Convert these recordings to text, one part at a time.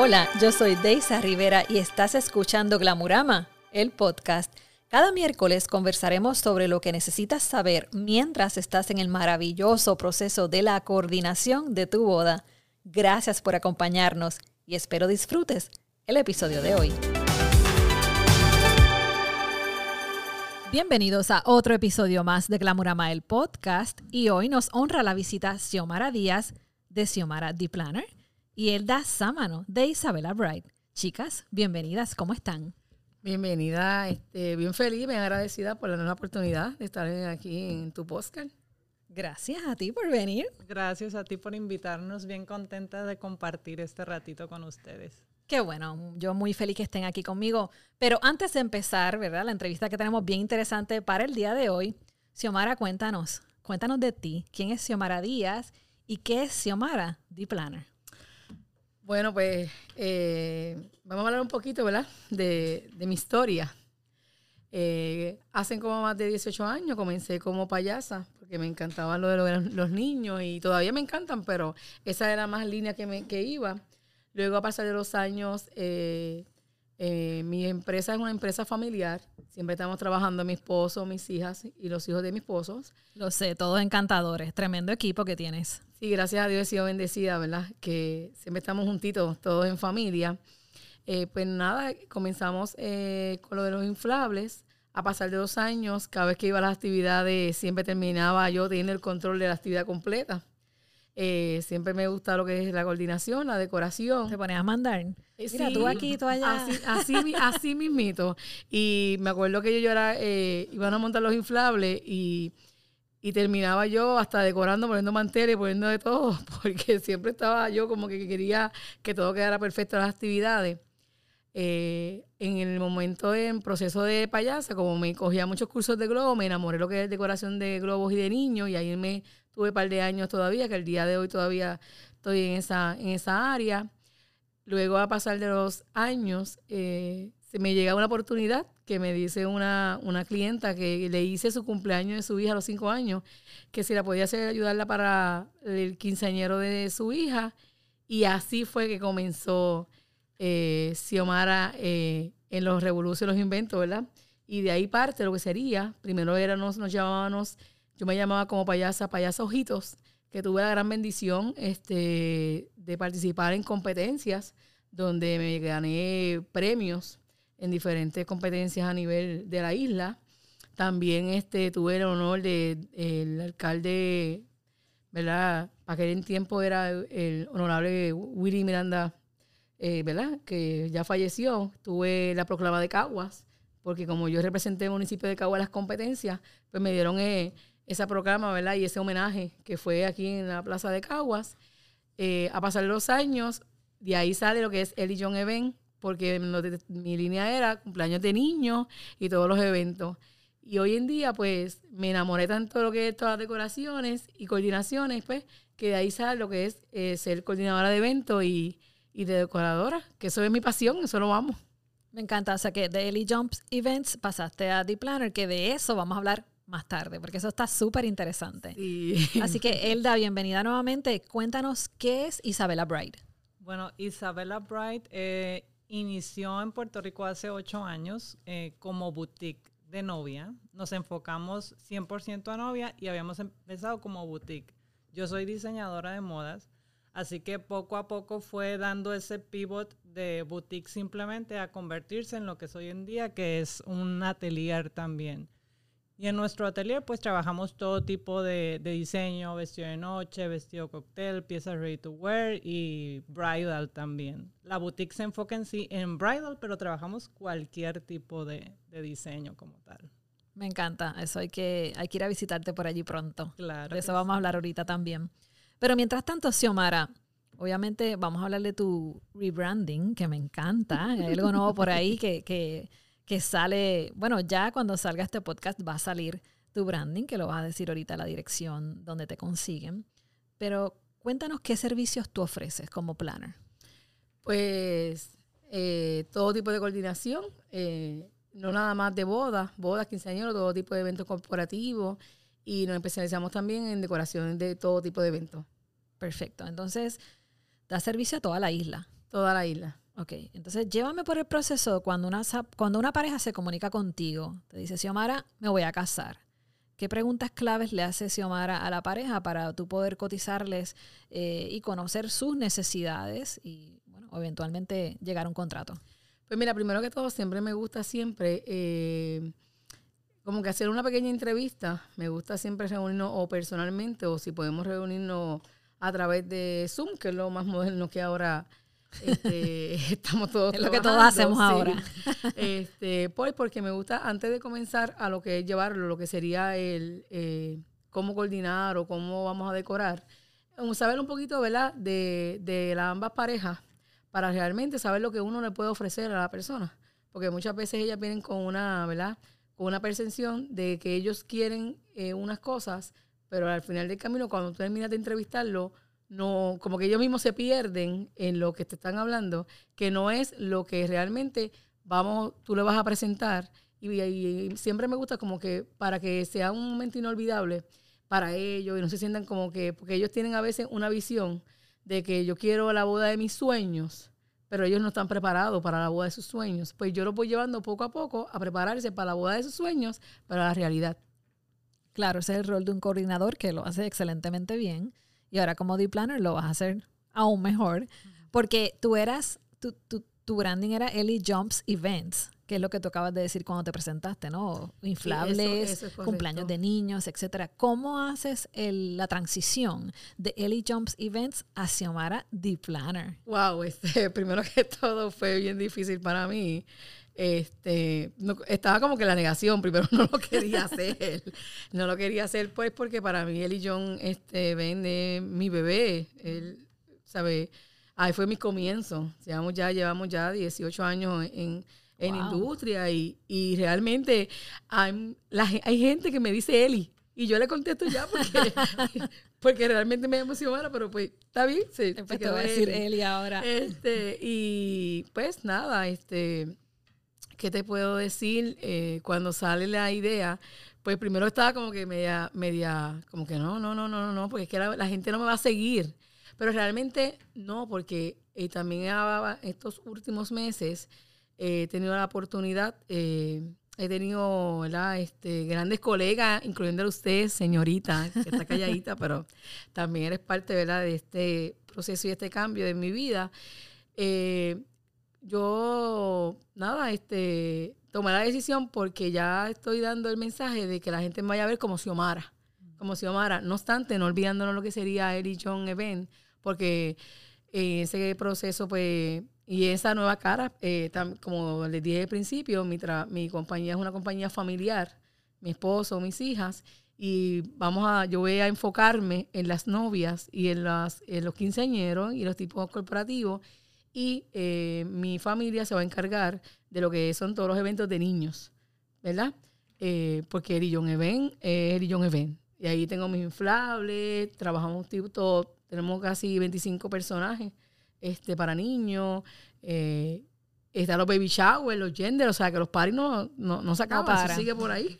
Hola, yo soy Deisa Rivera y estás escuchando Glamurama, el podcast. Cada miércoles conversaremos sobre lo que necesitas saber mientras estás en el maravilloso proceso de la coordinación de tu boda. Gracias por acompañarnos y espero disfrutes el episodio de hoy. Bienvenidos a otro episodio más de Glamurama el podcast y hoy nos honra la visita Xiomara Díaz de Xiomara The Planner y Elda Sámano de Isabela Bright. Chicas, bienvenidas, ¿cómo están? Bienvenida, este, bien feliz, bien agradecida por la nueva oportunidad de estar aquí en tu podcast. Gracias a ti por venir. Gracias a ti por invitarnos, bien contenta de compartir este ratito con ustedes. Qué bueno, yo muy feliz que estén aquí conmigo. Pero antes de empezar, ¿verdad? La entrevista que tenemos bien interesante para el día de hoy. Xiomara, cuéntanos, cuéntanos de ti. ¿Quién es Xiomara Díaz y qué es Xiomara The Planner? Bueno, pues eh, vamos a hablar un poquito, ¿verdad? De, mi historia. Eh, hace como más de 18 años comencé como payasa, porque me encantaban lo de los niños y todavía me encantan, pero esa era más línea que, me, que iba. Luego, a pasar de los años, eh, eh, mi empresa es una empresa familiar. Siempre estamos trabajando mi esposo, mis hijas y los hijos de mis esposos. Lo sé, todos encantadores. Tremendo equipo que tienes. Sí, gracias a Dios he sido bendecida, ¿verdad? Que siempre estamos juntitos, todos en familia. Eh, pues nada, comenzamos con lo de los inflables. A pasar de dos años, cada vez que iba a las actividades, siempre terminaba yo teniendo el control de la actividad completa. Eh, siempre me gusta lo que es la coordinación, la decoración. Te pones a mandar. Eh, Mira, tú aquí, tú allá. Así, así, mismito. Y me acuerdo que yo, era, eh, iban a montar los inflables y, terminaba yo hasta decorando, poniendo manteles, poniendo de todo, porque siempre estaba yo como que quería que todo quedara perfecto en las actividades. En el momento en proceso de payasa, como me cogía muchos cursos de globo, me enamoré lo que es decoración de globos y de niños y ahí me tuve un par de años todavía, que el día de hoy todavía estoy en esa, en esa área. Luego, a pasar de los años, eh, se me llega una oportunidad que me dice una, una clienta que le hice su cumpleaños de su hija a los cinco años, que si la podía hacer, ayudarla para el quinceañero de su hija. Y así fue que comenzó eh, Xiomara eh, en los revoluciones, los inventos, ¿verdad? Y de ahí parte lo que sería, primero nos, llamábamos yo me llamaba como payasa, payasa Ojitos, que tuve la gran bendición este, de participar en competencias donde me gané premios en diferentes competencias a nivel de la isla. También este, tuve el honor de el alcalde, ¿verdad? Aquel tiempo era el honorable Willy Miranda, eh, ¿verdad? Que ya falleció. Tuve la proclama de Caguas, porque como yo representé el municipio de Caguas las competencias, pues me dieron eh, esa programa, ¿verdad? Y ese homenaje que fue aquí en la Plaza de Caguas. Eh, a pasar los años, de ahí sale lo que es el John Event, porque mi línea era cumpleaños de niños y todos los eventos. Y hoy en día, pues, me enamoré tanto de lo que es todas las decoraciones y coordinaciones, pues, que de ahí sale lo que es eh, ser coordinadora de eventos y, y, de decoradora, que eso es mi pasión, eso lo amo. Me encanta, o sea que de Ellie Jumps Events pasaste a The Planner, que de eso vamos a hablar más tarde, porque eso está súper interesante. Así que, Elda, bienvenida nuevamente. Cuéntanos qué es Isabella Bright. Bueno, Isabella Bright eh, inició en Puerto Rico hace ocho años eh, como boutique de novia. Nos enfocamos 100% a novia y habíamos empezado como boutique. Yo soy diseñadora de modas, así que poco a poco fue dando ese pivot de boutique simplemente a convertirse en lo que es hoy en día, que es un atelier también. Y en nuestro atelier pues trabajamos todo tipo de, diseño, vestido de noche, vestido cóctel, piezas ready to wear y bridal también. La boutique se enfoca en sí en bridal, pero trabajamos cualquier tipo de, diseño como tal. Me encanta, eso hay que, hay que ir a visitarte por allí pronto. Claro. De eso vamos a hablar ahorita también. Pero mientras tanto, Xiomara, obviamente vamos a hablar de tu rebranding, que me encanta. Hay algo nuevo por ahí que, que sale, bueno, ya cuando salga este podcast va a salir tu branding, que lo vas a decir ahorita la dirección donde te consiguen. Pero cuéntanos qué servicios tú ofreces como planner. Pues eh, todo tipo de coordinación, eh, no nada más de bodas, bodas, quinceañeros, todo tipo de eventos corporativos y nos especializamos también en decoraciones de todo tipo de eventos. Perfecto. Entonces, da servicio a toda la isla. Toda la isla. Ok, entonces llévame por el proceso cuando una, cuando una pareja se comunica contigo. Te dice, Xiomara, me voy a casar. ¿Qué preguntas claves le hace Xiomara a la pareja para tú poder cotizarles eh, y conocer sus necesidades y, bueno, eventualmente llegar a un contrato? Pues mira, primero que todo, siempre me gusta siempre eh, como que hacer una pequeña entrevista. Me gusta siempre reunirnos o personalmente o si podemos reunirnos a través de Zoom, que es lo más moderno que ahora este, estamos todos Es lo que todos hacemos ahora. Este, pues porque me gusta, antes de comenzar a lo que es llevarlo, lo que sería el eh, cómo coordinar o cómo vamos a decorar, saber un poquito, ¿verdad?, de, de las ambas parejas para realmente saber lo que uno le puede ofrecer a la persona. Porque muchas veces ellas vienen con una, ¿verdad?, con una percepción de que ellos quieren eh, unas cosas, pero al final del camino, cuando tú terminas de entrevistarlo, no, como que ellos mismos se pierden en lo que te están hablando, que no es lo que realmente vamos, tú le vas a presentar. Y, siempre me gusta como que para que sea un momento inolvidable para ellos y no se sientan como que, porque ellos tienen a veces una visión de que yo quiero la boda de mis sueños, pero ellos no están preparados para la boda de sus sueños. Pues yo los voy llevando poco a poco a prepararse para la boda de sus sueños, para la realidad. Claro, ese es el rol de un coordinador que lo hace excelentemente bien y ahora como D-Planner lo vas a hacer aún mejor. Porque tú eras, tu, tu, tu branding era Ellie Jumps Events, que es lo que tú acabas de decir cuando te presentaste, ¿no? Inflables, cumpleaños de niños, etcétera. ¿Cómo haces la transición de Ellie Jumps Events a Xiomara The Planner? Wow, este, primero que todo fue bien difícil para mí este, estaba como que la negación, primero no lo quería hacer, no lo quería hacer pues porque para mí y John este, vende mi bebé, él, sabe, ahí fue mi comienzo, llevamos ya, llevamos ya 18 años en, en industria y, y realmente hay, hay gente que me dice Eli y yo le contesto ya porque, porque realmente me emociona, pero pues está bien, se, te voy a decir Eli ahora. Este, y pues nada, este ¿qué te puedo decir? Eh, cuando sale la idea, pues primero estaba como que media, media, como que no, no, no, no, no, no, porque es que la, gente no me va a seguir. Pero realmente no, porque eh, también estos últimos meses he tenido la oportunidad, he tenido. Este, grandes colegas, incluyendo a usted, señorita, que está calladita, pero también eres parte ¿verdad? de este proceso y este cambio de mi vida yo, nada, este, tomé la decisión porque ya estoy dando el mensaje de que la gente me vaya a ver como Xiomara, como Xiomara. No obstante, no olvidándonos lo que sería Eric John Event, porque en ese proceso, pues, y esa nueva cara, eh, como les dije al principio, mi, mi compañía es una compañía familiar, mi esposo, mis hijas, y vamos a, yo voy a enfocarme en las novias y en, las, en los quinceañeros y los tipos corporativos y eh, mi familia se va a encargar de lo que son todos los eventos de niños, ¿verdad? Eh, porque Erillon Event es Erillon Event. Y ahí tengo mis inflables, trabajamos tipo todo, tenemos casi 25 personajes este, para niños. Eh, están los baby showers, los gender, o sea que los paris no, no, no se acaban, sigue por ahí.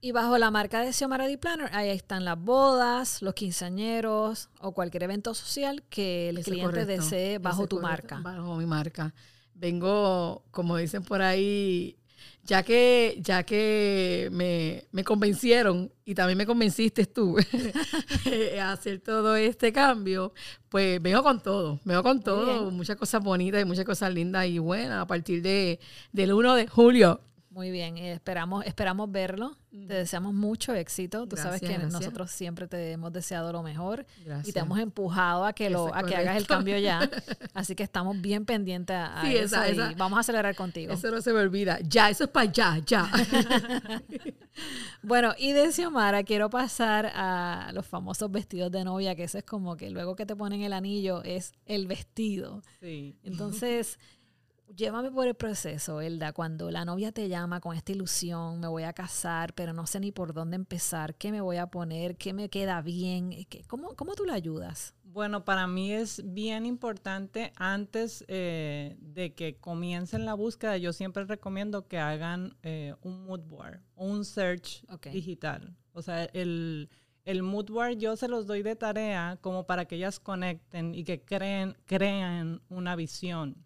Y bajo la marca de Xiomara D Planner, ahí están las bodas, los quinceañeros o cualquier evento social que el cliente desee bajo tu marca. Bajo mi marca. Vengo, como dicen por ahí, ya que, ya que me, me convencieron y también me convenciste tú a hacer todo este cambio, pues vengo con todo, vengo con todo, muchas cosas bonitas y muchas cosas lindas y buenas a partir de, del 1 de julio. Muy bien, esperamos, esperamos verlo. Te deseamos mucho éxito. Tú sabes que nosotros siempre te hemos deseado lo mejor y te hemos empujado a que lo, a que hagas el cambio ya. Así que estamos bien pendientes a, eso y vamos a acelerar contigo. Eso no se me olvida. Ya, eso es para ya, ya. bueno, y de Xiomara quiero pasar a los famosos vestidos de novia, que eso es como que luego que te ponen el anillo es el vestido. Sí. Entonces llévame por el proceso, Elda, cuando la novia te llama con esta ilusión, me voy a casar, pero no sé ni por dónde empezar, qué me voy a poner, qué me queda bien, ¿cómo, cómo tú la ayudas? Bueno, para mí es bien importante antes eh, de que comiencen la búsqueda, yo siempre recomiendo que hagan eh, un mood board un search digital. O sea, el, el mood board yo se los doy de tarea como para que ellas conecten y que creen, crean una visión.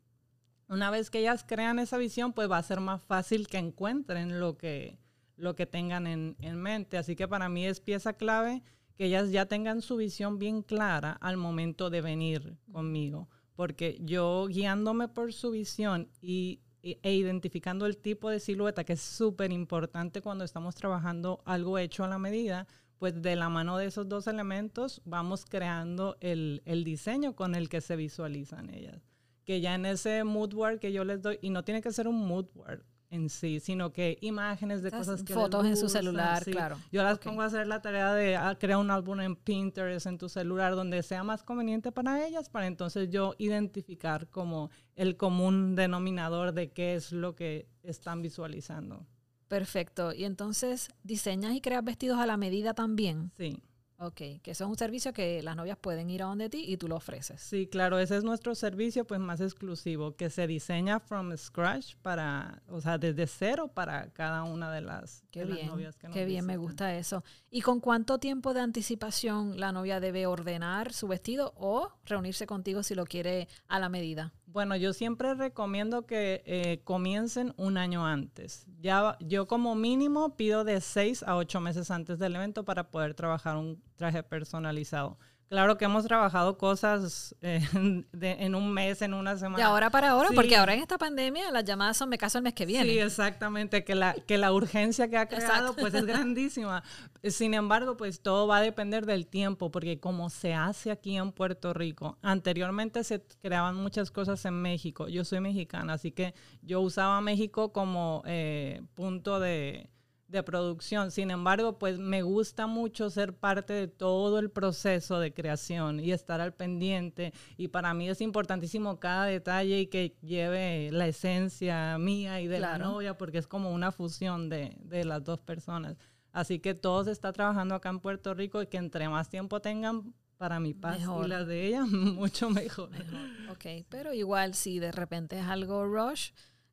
Una vez que ellas crean esa visión, pues va a ser más fácil que encuentren lo que, lo que tengan en, en mente. Así que para mí es pieza clave que ellas ya tengan su visión bien clara al momento de venir conmigo. Porque yo guiándome por su visión y e identificando el tipo de silueta, que es súper importante cuando estamos trabajando algo hecho a la medida, pues de la mano de esos dos elementos vamos creando el, el diseño con el que se visualizan ellas. Que ya en ese mood board que yo les doy, y no tiene que ser un mood board, en sí, sino que imágenes de cosas que fotos en su celular, claro. Yo las pongo a hacer la tarea de ah, crear un álbum en Pinterest en tu celular donde sea más conveniente para ellas, para entonces yo identificar como el común denominador de qué es lo que están visualizando. Perfecto. Y entonces, ¿diseñas y creas vestidos a la medida también? Sí. Ok, que eso es un servicio que las novias pueden ir a donde ti y tú lo ofreces. Sí, claro, ese es nuestro servicio pues más exclusivo, que se diseña from scratch para, o sea, desde cero para cada una de las, qué bien, novias que nos Qué bien, me gusta eso. ¿Y con cuánto tiempo de anticipación la novia debe ordenar su vestido o reunirse contigo si lo quiere a la medida? Bueno, yo siempre recomiendo que eh, comiencen un año antes. Ya, yo como mínimo pido de seis a ocho meses antes del evento para poder trabajar un traje personalizado. Claro que hemos trabajado cosas eh, en un mes, en una semana. De ahora para ahora, porque ahora en esta pandemia las llamadas son me caso el mes que viene. Sí, exactamente, que la, que la urgencia que ha creado pues es grandísima. Sin embargo, pues todo va a depender del tiempo, porque como se hace aquí en Puerto Rico, anteriormente se creaban muchas cosas en México. Yo soy mexicana, así que yo usaba México como eh, punto de de producción. Sin embargo, pues me gusta mucho ser parte de todo el proceso de creación y estar al pendiente. Y para mí es importantísimo cada detalle y que lleve la esencia mía y de la novia, porque es como una fusión de, de, las dos personas. Así que todo se está trabajando acá en Puerto Rico y que entre más tiempo tengan para mi paz y la de ella, mucho mejor. mejor. Ok, pero igual si de repente es algo rush,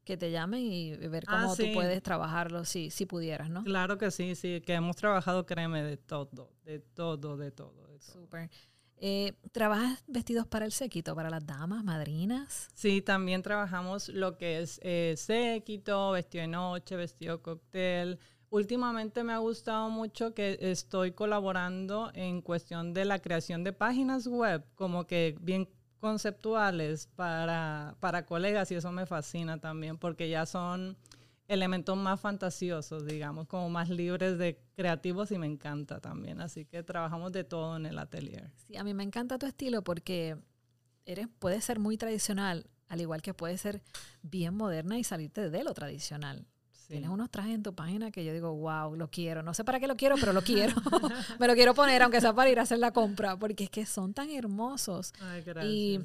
que te llamen y ver ah, cómo tú puedes trabajarlo si, si pudieras, ¿no? Claro que sí, sí, que hemos trabajado, créeme, de todo, de todo, de todo. De Súper. Eh, ¿Trabajas vestidos para el séquito, para las damas, madrinas? Sí, también trabajamos lo que es eh, séquito, vestido de noche, vestido cóctel. Últimamente me ha gustado mucho que estoy colaborando en cuestión de la creación de páginas web, como que bien conceptuales para, para colegas y eso me fascina también porque ya son elementos más fantasiosos, digamos, como más libres de creativos y me encanta también. Así que trabajamos de todo en el atelier. Sí, a mí me encanta tu estilo porque eres, puede ser muy tradicional, al igual que puede ser bien moderna y salirte de lo tradicional. Tienes unos trajes en tu página que yo digo, wow, lo quiero. No sé para qué lo quiero, pero lo quiero. Me lo quiero poner, aunque sea para ir a hacer la compra, porque es que son tan hermosos. Ay, y,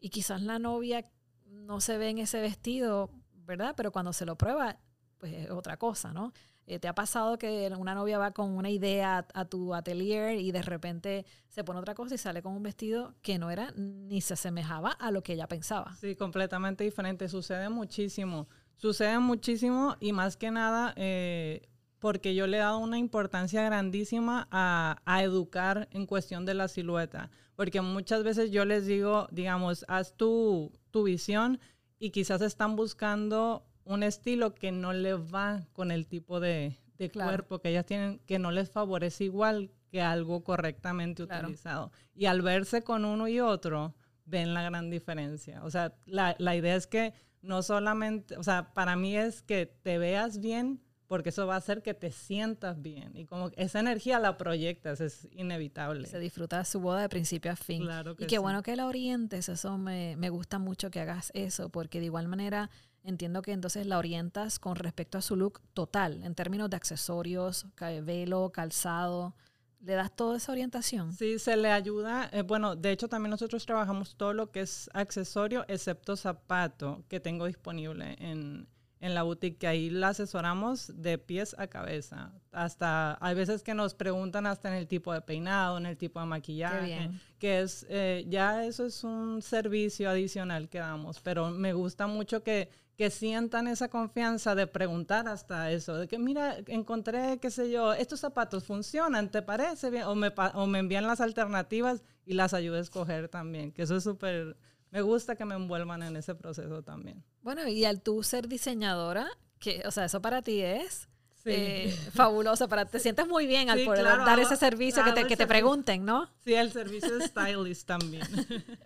y quizás la novia no se ve en ese vestido, ¿verdad? Pero cuando se lo prueba, pues es otra cosa, ¿no? Eh, ¿Te ha pasado que una novia va con una idea a, a, tu atelier y de repente se pone otra cosa y sale con un vestido que no era ni se asemejaba a lo que ella pensaba? Sí, completamente diferente. Sucede muchísimo. Sucede muchísimo y más que nada eh, porque yo le he dado una importancia grandísima a, educar en cuestión de la silueta. Porque muchas veces yo les digo, digamos, haz tu, tu visión y quizás están buscando un estilo que no les va con el tipo de, cuerpo que ellas tienen, que no les favorece igual que algo correctamente utilizado. Y al verse con uno y otro, ven la gran diferencia. O sea, la, la idea es que no solamente, o sea, para mí es que te veas bien porque eso va a hacer que te sientas bien. Y como esa energía la proyectas, es inevitable. Se disfruta su boda de principio a fin. Claro que y qué bueno que la orientes, eso me, me, gusta mucho que hagas eso, porque de igual manera entiendo que entonces la orientas con respecto a su look total, en términos de accesorios, velo, calzado. ¿Le das toda esa orientación? Sí, se le ayuda. Eh, bueno, de hecho también nosotros trabajamos todo lo que es accesorio, excepto zapato, que tengo disponible en, en la boutique, que ahí la asesoramos de pies a cabeza. Hasta, hay veces que nos preguntan hasta en el tipo de peinado, en el tipo de maquillaje, que es, eh, ya eso es un servicio adicional que damos, pero me gusta mucho que, que sientan esa confianza de preguntar hasta eso, de que mira, encontré, qué sé yo, estos zapatos funcionan, ¿te parece bien? O me, o me envían las alternativas y las ayudo a escoger también, que eso es súper, me gusta que me envuelvan en ese proceso también. Bueno, y al tú ser diseñadora, que, o sea, eso para ti es eh, fabuloso, para te sientes muy bien al poder dar ese servicio que te, que te pregunten, ¿no? Sí, el servicio de stylist también.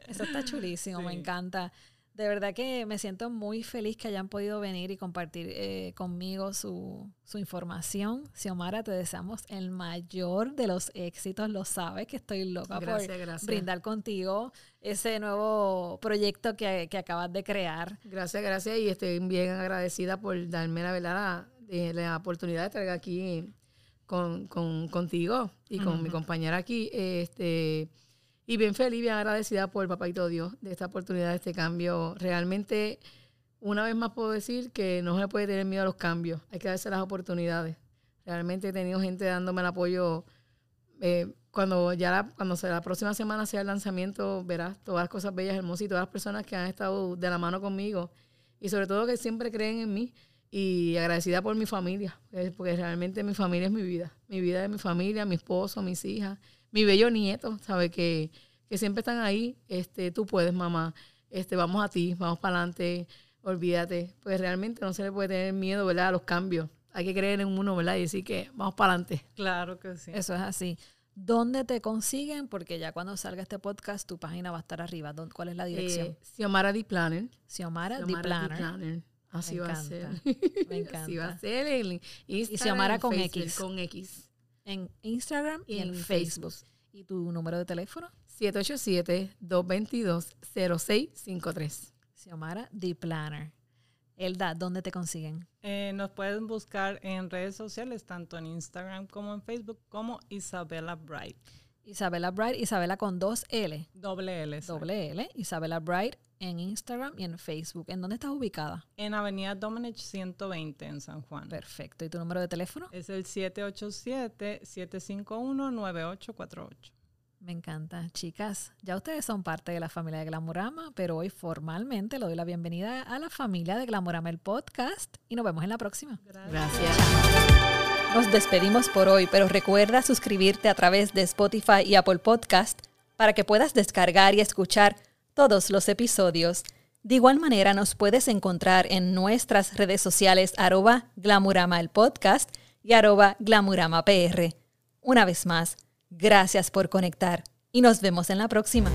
Eso está chulísimo, me encanta. De verdad que me siento muy feliz que hayan podido venir y compartir eh, conmigo su, su, información. Xiomara, te deseamos el mayor de los éxitos. Lo sabes que estoy loca por brindar contigo ese nuevo proyecto que, que, acabas de crear. Gracias, gracias. Y estoy bien agradecida por darme la verdad la, la oportunidad de estar aquí con, con, contigo y con mi compañera aquí. Este y bien feliz, bien agradecida por el Papito Dios de esta oportunidad, de este cambio. Realmente, una vez más puedo decir que no se puede tener miedo a los cambios, hay que darse las oportunidades. Realmente he tenido gente dándome el apoyo. Eh, cuando ya la, cuando sea la próxima semana sea el lanzamiento, verás todas las cosas bellas, hermosas y todas las personas que han estado de la mano conmigo y sobre todo que siempre creen en mí y agradecida por mi familia, eh, porque realmente mi familia es mi vida. Mi vida es mi familia, mi esposo, mis hijas mi bello nieto, sabe que, que siempre están ahí, este, tú puedes, mamá, este, vamos a ti, vamos para adelante, olvídate, pues realmente no se le puede tener miedo, ¿verdad? A los cambios. Hay que creer en uno, ¿verdad? Y decir que vamos para adelante. Claro que sí. Eso es así. ¿Dónde te consiguen? Porque ya cuando salga este podcast, tu página va a estar arriba. ¿Cuál es la dirección? Eh, Xiomara D. Planner. Xiomara, D. Planner. Así va a ser. Me encanta. Así va a ser. y Xiomara con X. Con X en Instagram y, en, Facebook. ¿Y tu número de teléfono? 787-222-0653. Xiomara The Planner. Elda, ¿dónde te consiguen? Eh, nos pueden buscar en redes sociales, tanto en Instagram como en Facebook, como Isabella Bright. Isabella Bright, Isabela con dos L. Doble L. Doble L. Isabella Bright en Instagram y en Facebook. ¿En dónde estás ubicada? En Avenida Domenech 120 en San Juan. Perfecto. ¿Y tu número de teléfono? Es el 787-751-9848. Me encanta. Chicas, ya ustedes son parte de la familia de Glamorama, pero hoy formalmente le doy la bienvenida a la familia de Glamorama, el podcast, y nos vemos en la próxima. Gracias. Nos despedimos por hoy, pero recuerda suscribirte a través de Spotify y Apple Podcast para que puedas descargar y escuchar todos los episodios. De igual manera nos puedes encontrar en nuestras redes sociales arroba Glamurama el podcast y arroba Glamurama PR. Una vez más, gracias por conectar y nos vemos en la próxima.